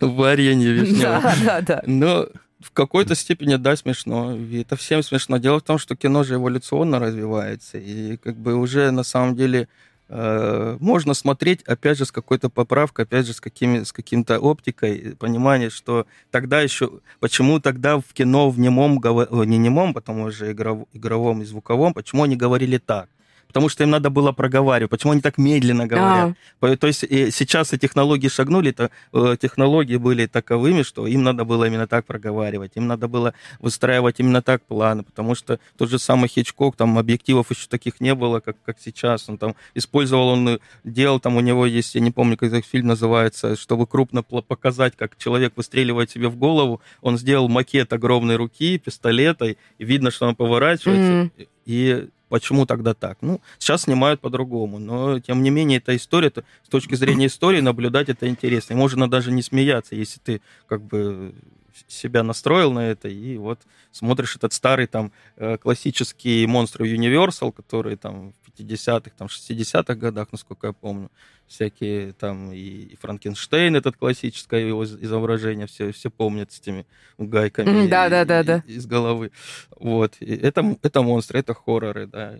Варенье вишневое. Да, да, да. Но в какой-то степени, да, смешно. И это всем смешно. Дело в том, что кино же эволюционно развивается. И как бы уже на самом деле э, можно смотреть, опять же, с какой-то поправкой, опять же, с, какими, с каким-то оптикой, понимание, что тогда еще... Почему тогда в кино в немом, не немом, потому что игровом и звуковом, почему они говорили так? Потому что им надо было проговаривать. Почему они так медленно говорят? А. То есть сейчас и технологии шагнули, то э, технологии были таковыми, что им надо было именно так проговаривать, им надо было выстраивать именно так планы, потому что тот же самый Хичкок, там объективов еще таких не было, как, как сейчас. Он там использовал, он э, делал, там у него есть, я не помню, как этот фильм называется, чтобы крупно показать, как человек выстреливает себе в голову, он сделал макет огромной руки, пистолета, и видно, что он поворачивается, mm-hmm. и Почему тогда так? Ну, сейчас снимают по-другому, но тем не менее эта история, то, с точки зрения истории наблюдать это интересно. И можно даже не смеяться, если ты как бы себя настроил на это, и вот смотришь этот старый там э, классический монстр Universal, который там 50-х, там 60-х годах, насколько я помню, всякие там и Франкенштейн, этот классическое его изображение, все, все помнят с этими гайками да, да, да, да. из головы. Вот. И это, это монстры, это хорроры, да.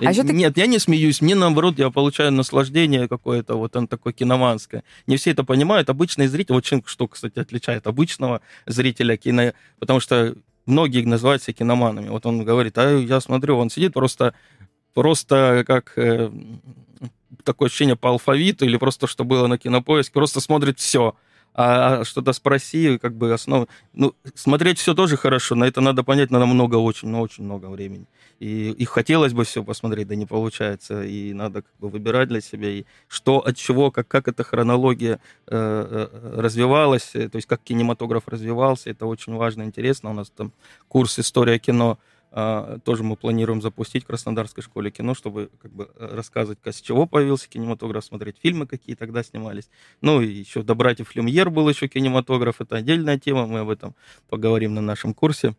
А я, нет, я не смеюсь, мне наоборот, я получаю наслаждение какое-то, вот он такое киноманское. Не все это понимают, обычный зритель, вот что, кстати, отличает обычного зрителя кино, потому что многие называют себя киноманами. Вот он говорит, а я смотрю, он сидит просто, просто как э, такое ощущение по алфавиту или просто что было на кинопоиске, просто смотрит все. а, а что-то спроси, как бы основа... Ну, смотреть все тоже хорошо, но это надо понять, надо много, очень, ну, очень много времени. И, и хотелось бы все посмотреть, да не получается, и надо как бы выбирать для себя, и что, от чего, как, как эта хронология э, э развивалась, то есть как кинематограф развивался, это очень важно, интересно. У нас там курс «История кино», тоже мы планируем запустить в Краснодарской школе кино, чтобы как бы э, рассказывать, с чего появился кинематограф, смотреть фильмы, какие тогда снимались. Ну и еще до братьев Люмьер был еще кинематограф, это отдельная тема, мы об этом поговорим на нашем курсе.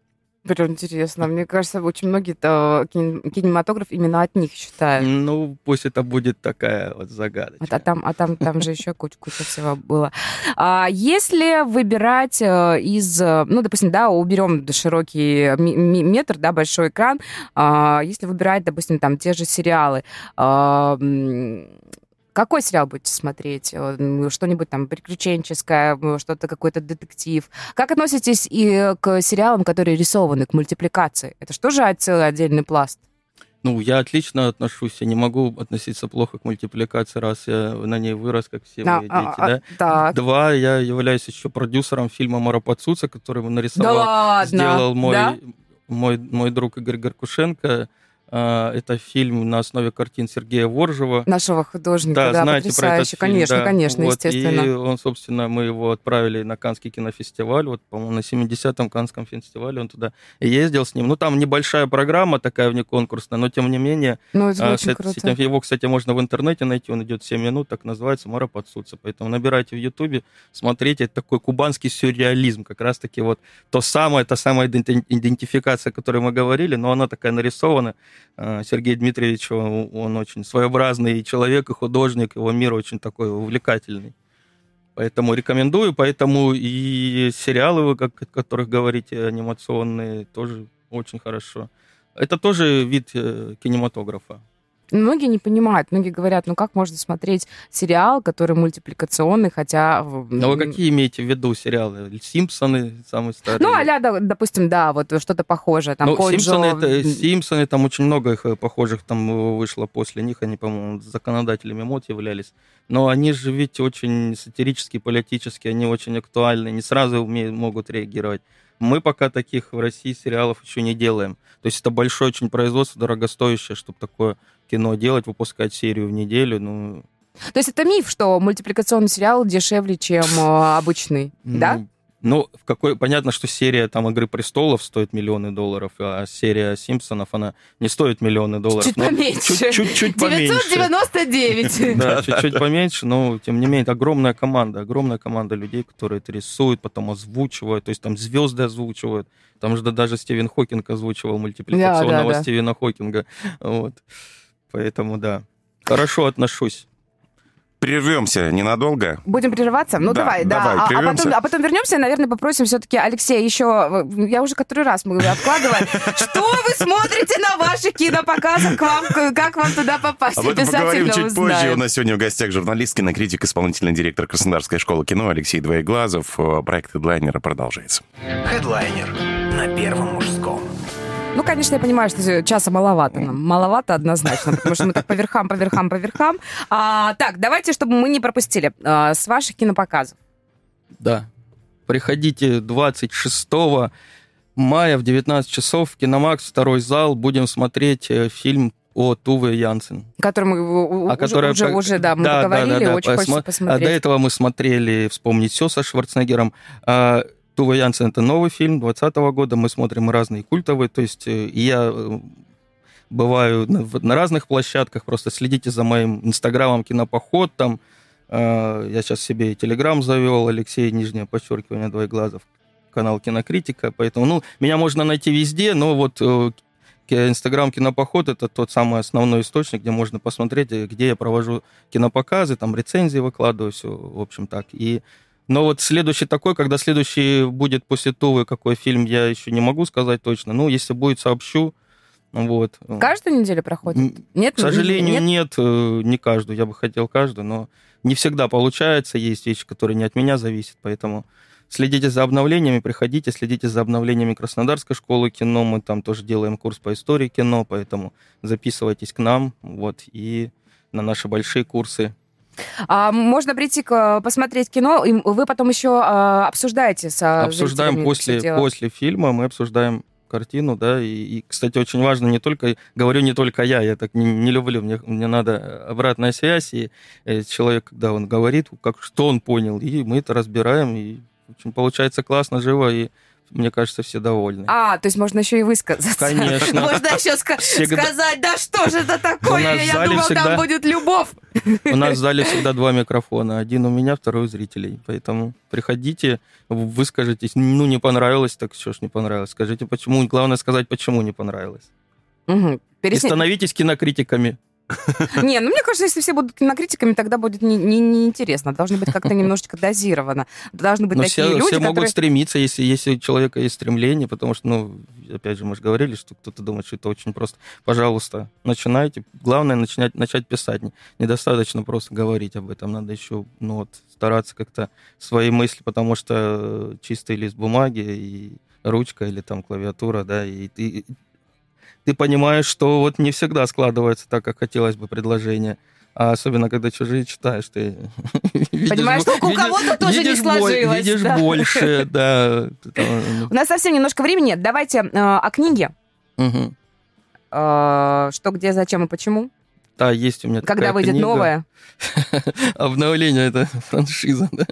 Прям интересно. Мне кажется, очень многие кинематограф именно от них считают. Ну, пусть это будет такая вот загадочка. А, а там, а там, там же еще куча, куча всего было. А если выбирать э, из, ну, допустим, да, уберем широкий метр, да, большой экран, а, если выбирать, допустим, там те же сериалы, а, какой сериал будете смотреть? Э, что-нибудь там приключенческое, что-то какой-то детектив? Как относитесь и к сериалам, которые рисованы, к мультипликации? Это что же целый отдельный пласт? Ну, я отлично отношусь. Я не могу относиться плохо к мультипликации, раз я на ней вырос, как все а, мои а, дети, а, да? Так. Два, я являюсь еще продюсером фильма «Марапацуца», который нарисовал, да сделал мой, да? мой, мой друг Игорь Горкушенко. А, это фильм на основе картин Сергея Воржева. Нашего художника, да, да знаете про этот фильм, Конечно, да. конечно, вот, естественно. И он, собственно, мы его отправили на Каннский кинофестиваль, вот, по-моему, на 70-м Каннском фестивале он туда ездил с ним. Ну, там небольшая программа такая внеконкурсная, но, тем не менее... Ну, это а, очень с, круто. С этим, его, кстати, можно в интернете найти, он идет 7 минут, так называется, «Мора подсудца». Поэтому набирайте в Ютубе, смотрите, это такой кубанский сюрреализм, как раз-таки вот то самое, та самая идентификация, о которой мы говорили, но она такая нарисована, Э, Сергей Дмитриевич, он очень своеобразный человек и художник, его мир очень такой увлекательный. Поэтому рекомендую, поэтому и сериалы, вы, как, о которых говорите, анимационные, тоже очень хорошо. Это тоже вид э, кинематографа. Многие не понимают, многие говорят, ну как можно смотреть сериал, который мультипликационный, хотя... Ну вы какие имеете в виду сериалы? Симпсоны самые старые? Ну, а допустим, да, вот что-то похожее. Там, ну, Симпсоны, это, Симпсоны, там очень много их э, похожих там вышло после них, они, по-моему, законодателями мод являлись. Но они же ведь очень сатирические, политические, они очень актуальны, не сразу умеют, могут реагировать. Мы пока таких в России сериалов еще не делаем. То есть это большое очень производство, дорогостоящее, чтобы такое кино делать, выпускать серию в неделю. Ну, то есть это миф, что мультипликационный сериал дешевле, чем э, обычный, ну, да? Ну, в какой... понятно, что серия там «Игры престолов» стоит миллионы долларов, а серия «Симпсонов», она не стоит миллионы долларов. Чуть поменьше. Чуть-чуть поменьше. 999. Да, чуть-чуть поменьше, но, тем не менее, огромная команда, огромная команда людей, которые это рисуют, потом озвучивают, то есть там звезды озвучивают. Там же даже Стивен Хокинг озвучивал мультипликационного Стивена Хокинга. Вот. Поэтому, да, хорошо отношусь прервемся ненадолго. Будем прерываться? Ну, да, давай, да. Давай, а, а, потом, а потом вернемся, наверное, попросим все-таки Алексея еще... Я уже который раз мы откладываем. Что вы смотрите на ваших кинопоказах? Как вам туда попасть? Об этом поговорим чуть позже. У нас сегодня в гостях журналист, кинокритик, исполнительный директор Краснодарской школы кино Алексей Двоеглазов. Проект «Хедлайнера» продолжается. «Хедлайнер» на Первом мужском. Ну, конечно, я понимаю, что часа маловато нам. Маловато однозначно, потому что мы так по верхам, по верхам, по верхам. А, так, давайте, чтобы мы не пропустили. А, с ваших кинопоказов. Да. Приходите 26 мая в 19 часов в Киномакс, второй зал. Будем смотреть э, фильм о Туве Янсен. Который мы о которой, уже, уже, да, мы да, говорили, да, да, да, очень посма... хочется посмотреть. А до этого мы смотрели «Вспомнить все» со Шварценеггером. Тува Янсен — это новый фильм 2020 года. Мы смотрим разные культовые. То есть э, я э, бываю на, на разных площадках. Просто следите за моим инстаграмом «Кинопоход». Там э, я сейчас себе телеграм завел. Алексей, нижнее подчеркивание, двоеглазов. Канал «Кинокритика». Поэтому, ну, меня можно найти везде, но вот э, Инстаграм Кинопоход это тот самый основной источник, где можно посмотреть, где я провожу кинопоказы, там рецензии выкладываю, все, в общем так. И но вот следующий такой, когда следующий будет после Тувы, какой фильм, я еще не могу сказать точно. Ну, если будет, сообщу. Вот. Каждую неделю проходит? Нет? К сожалению, нет? нет, э, не каждую. Я бы хотел каждую, но не всегда получается. Есть вещи, которые не от меня зависят, поэтому следите за обновлениями, приходите, следите за обновлениями Краснодарской школы кино. Мы там тоже делаем курс по истории кино, поэтому записывайтесь к нам, вот, и на наши большие курсы А, можно прийти к, посмотреть кино, и вы потом еще а, обсуждаете с Обсуждаем после, после фильма, мы обсуждаем картину, да, и, и, кстати, очень важно не только, говорю не только я, я так не, не люблю, мне, мне надо обратная связь, и э, человек, когда он говорит, как, что он понял, и мы это разбираем, и в общем, получается классно, живо, и мне кажется, все довольны. А, то есть можно еще и высказаться. Конечно. Можно еще сказать, да что же это такое? Я думал, там будет любовь. У нас в зале всегда два микрофона. Один у меня, второй у зрителей. Поэтому приходите, выскажитесь. Ну, не понравилось, так что ж не понравилось. Скажите, почему. Главное сказать, почему не понравилось. Угу. И становитесь кинокритиками. Не, ну мне кажется, если все будут кинокритиками, тогда будет неинтересно. Не, не Должно быть как-то немножечко дозировано. Должны быть Но такие все, люди, все могут которые... стремиться, если, если у человека есть стремление, потому что, ну, опять же, мы же говорили, что кто-то думает, что это очень просто. Пожалуйста, начинайте. Главное начинать, начать писать. Недостаточно просто говорить об этом. Надо еще, ну, вот, стараться как-то свои мысли, потому что чистый лист бумаги и ручка или там клавиатура, да, и ты ты понимаешь, что вот не всегда складывается так, как хотелось бы предложение. А особенно, когда чужие читаешь, ты Понимаешь, что у кого-то тоже не сложилось. Видишь больше, да. У нас совсем немножко времени нет. Давайте э, о книге. Э, что, где, зачем и почему? Да, есть у меня Когда выйдет книга. новая? Обновление, это франшиза. Да?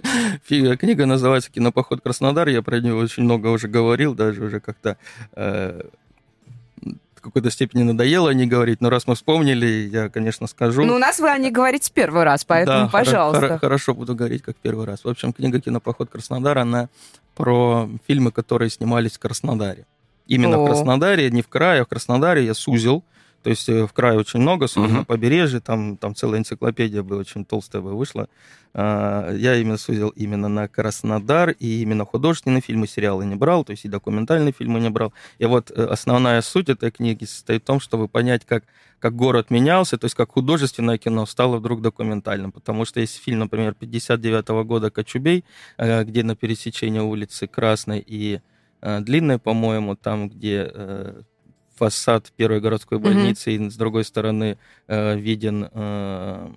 Книга называется «Кинопоход Краснодар». Я про нее очень много уже говорил, даже уже как-то э, какой-то степени надоело о ней говорить, но раз мы вспомнили, я, конечно, скажу. Ну, у нас вы о ней говорите первый раз, поэтому, да, пожалуйста. Хор- хорошо буду говорить как первый раз. В общем, книга «Кинопоход Краснодар», она про фильмы, которые снимались в Краснодаре. Именно О. в Краснодаре, не в крае, а в Краснодаре я сузил то есть э, в крае очень много, особенно uh-huh. побережье, там, там целая энциклопедия была, очень толстая бы вышла. А, я именно сузил именно на Краснодар, и именно художественные фильмы, сериалы не брал, то есть и документальные фильмы не брал. И вот э, основная суть этой книги состоит в том, чтобы понять, как, как город менялся, то есть как художественное кино стало вдруг документальным. Потому что есть фильм, например, 59 -го года «Кочубей», э, где на пересечении улицы Красной и Длинной, по-моему, там, где фасад первой городской больницы, mm-hmm. и с другой стороны э, виден э,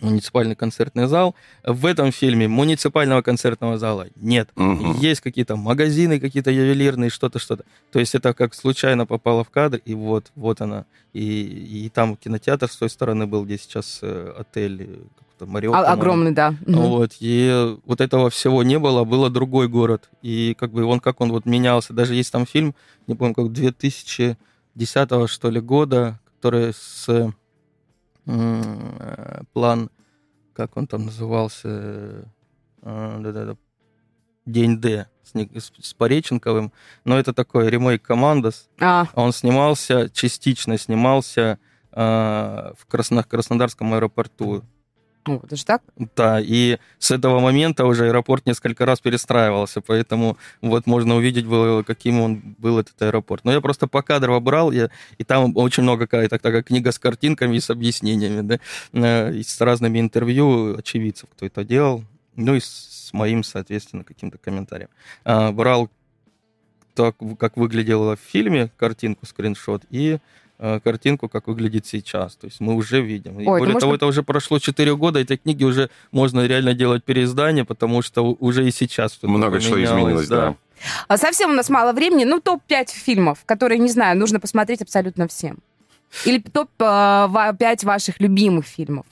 муниципальный концертный зал. В этом фильме муниципального концертного зала нет. Угу. Есть какие-то магазины, какие-то ювелирные, что-то, что-то. То есть это как случайно попало в кадр, и вот, вот она. И, и там кинотеатр с той стороны был, где сейчас э, отель Мариот. А, огромный, да. Вот, и вот этого всего не было, было другой город. И как бы он, как он вот менялся. Даже есть там фильм, не помню, как 2010 что ли года, который с Э, план, как он там назывался, э, День Д с, с Пореченковым, но это такой ремейк Командос. А. Он снимался, частично снимался э, в Красно, Краснодарском аэропорту. Ну, это же так? Да, и с этого момента уже аэропорт несколько раз перестраивался, поэтому вот можно увидеть, было, каким он был этот аэропорт. Но я просто по кадрово брал, я, и там очень много, так, такая книга с картинками и с объяснениями, да, э, и с разными интервью очевидцев, кто это делал, ну и с моим, соответственно, каким-то комментарием. А, брал так, как выглядело в фильме, картинку, скриншот, и картинку, как выглядит сейчас. То есть мы уже видим. И Ой, более того, это уже прошло 4 года, эти книги уже можно реально делать переиздание, потому что уже и сейчас много чего изменилось, да. да. А совсем у нас мало времени. Ну, топ-5 фильмов, которые, не знаю, нужно посмотреть абсолютно всем. Или топ-5 э, ваших любимых фильмов.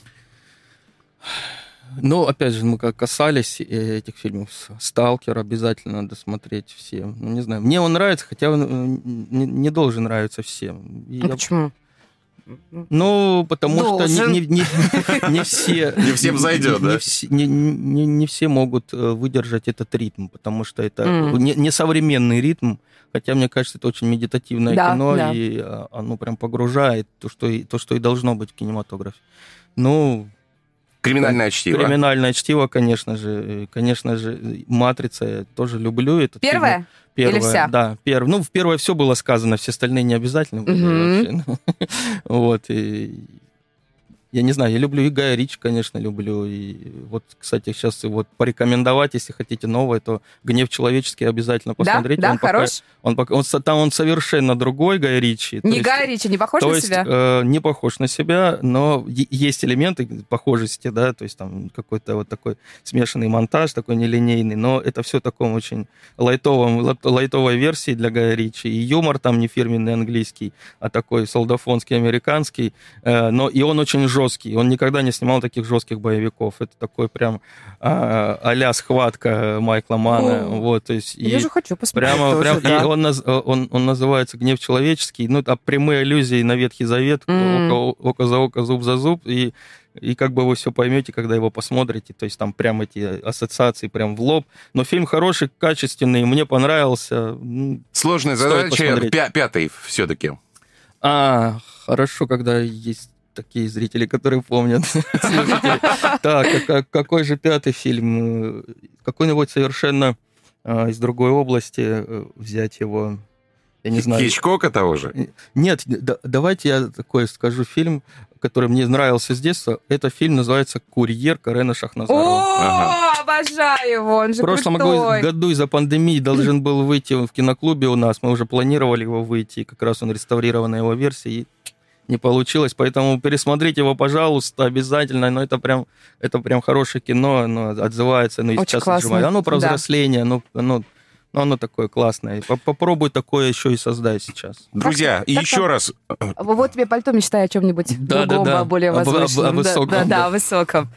Ну, опять же, мы как касались этих фильмов. «Сталкер» обязательно надо смотреть всем. Ну, не знаю, мне он нравится, хотя он э, не, не должен нравиться всем. А я... Почему? Ну, потому Должен. что не, не, не, не все... Не всем зайдет, не, да? Не, не, не, не все могут э, выдержать этот ритм, потому что это mm. не, не современный ритм, хотя, мне кажется, это очень медитативное да, кино, да. и а, оно прям погружает то что, и, то, что и должно быть в кинематографе. Ну, Криминальное чтиво. Криминальное чтиво, конечно же. Конечно же, «Матрица» я тоже люблю. Этот Первое? Фильм. Первое, Или вся? Да, первое. Ну, в первое все было сказано, все остальные не обязательно были угу. вообще. вот, и я не знаю, я люблю и Гая Рич, конечно, люблю. И вот, кстати, сейчас вот порекомендовать, если хотите новое, то «Гнев человеческий» обязательно посмотреть. Да, да, он хорош. Пока, он, он, там он совершенно другой Гай Ричи. Не Гай Ричи, не похож на есть, себя? Э, не похож на себя, но есть элементы похожести, да, то есть там какой-то вот такой смешанный монтаж, такой нелинейный, но это все в таком очень лайтовом, лайтовой версии для Гая Ричи. И юмор там не фирменный английский, а такой солдафонский, американский. Э, но и он очень жесткий. Он никогда не снимал таких жестких боевиков. Это такой прям а, а схватка Майкла Мана. О, вот, то есть, я и же хочу посмотреть прямо, тоже, прям, да. И он, он, он называется «Гнев человеческий». Ну, а прямые аллюзии на Ветхий Завет, mm. око, око за око, зуб за зуб. И и как бы вы все поймете, когда его посмотрите. То есть там прям эти ассоциации прям в лоб. Но фильм хороший, качественный, мне понравился. Сложная задача, пя пятый все-таки. А, хорошо, когда есть такие зрители, которые помнят. Так, какой же пятый фильм? Какой-нибудь совершенно из другой области взять его. Я не знаю. Хичкока того же? Нет, давайте я такой скажу фильм, который мне нравился с детства. Это фильм называется «Курьер» Карена Шахназарова. О, обожаю его, он же В прошлом году из-за пандемии должен был выйти в киноклубе у нас. Мы уже планировали его выйти, как раз он реставрированная его версия, и не получилось. Поэтому пересмотрите его, пожалуйста, обязательно. Но это прям, это прям хорошее кино, оно отзывается, оно и Очень сейчас классно. отжимает. Оно про Да. взросление, оно, оно, ну, оно такое классное. По- Попробуй такое еще и создать сейчас. Друзья, так, еще так. раз, Вот тебе пальто, мечтай о чем-нибудь Да, другом, да, да. более О- о- о возвышенном. Да, высоком, Да, да, да. о высоком.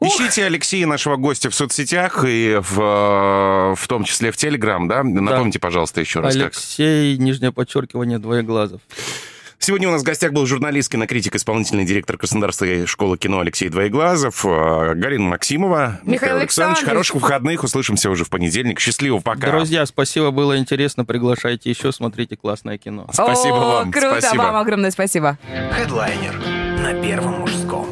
ищите Алексея, нашего гостя, в соцсетях и в, э, в том числе в Телеграм, да? Напомните, пожалуйста, еще раз, как. Алексей, нижнее подчеркивание, двоеглазов. Сегодня у нас в гостях был журналист, кинокритик, исполнительный директор Краснодарской школы кино Алексей Двоеглазов, э, Галина Максимова, Михаил Александрович. Хороших выходных, услышимся уже в понедельник. Счастливо, пока. Друзья, спасибо, было интересно. Приглашайте еще, смотрите классное кино. Спасибо О, вам, Круто, спасибо. вам огромное спасибо. Хедлайнер на Первом мужском.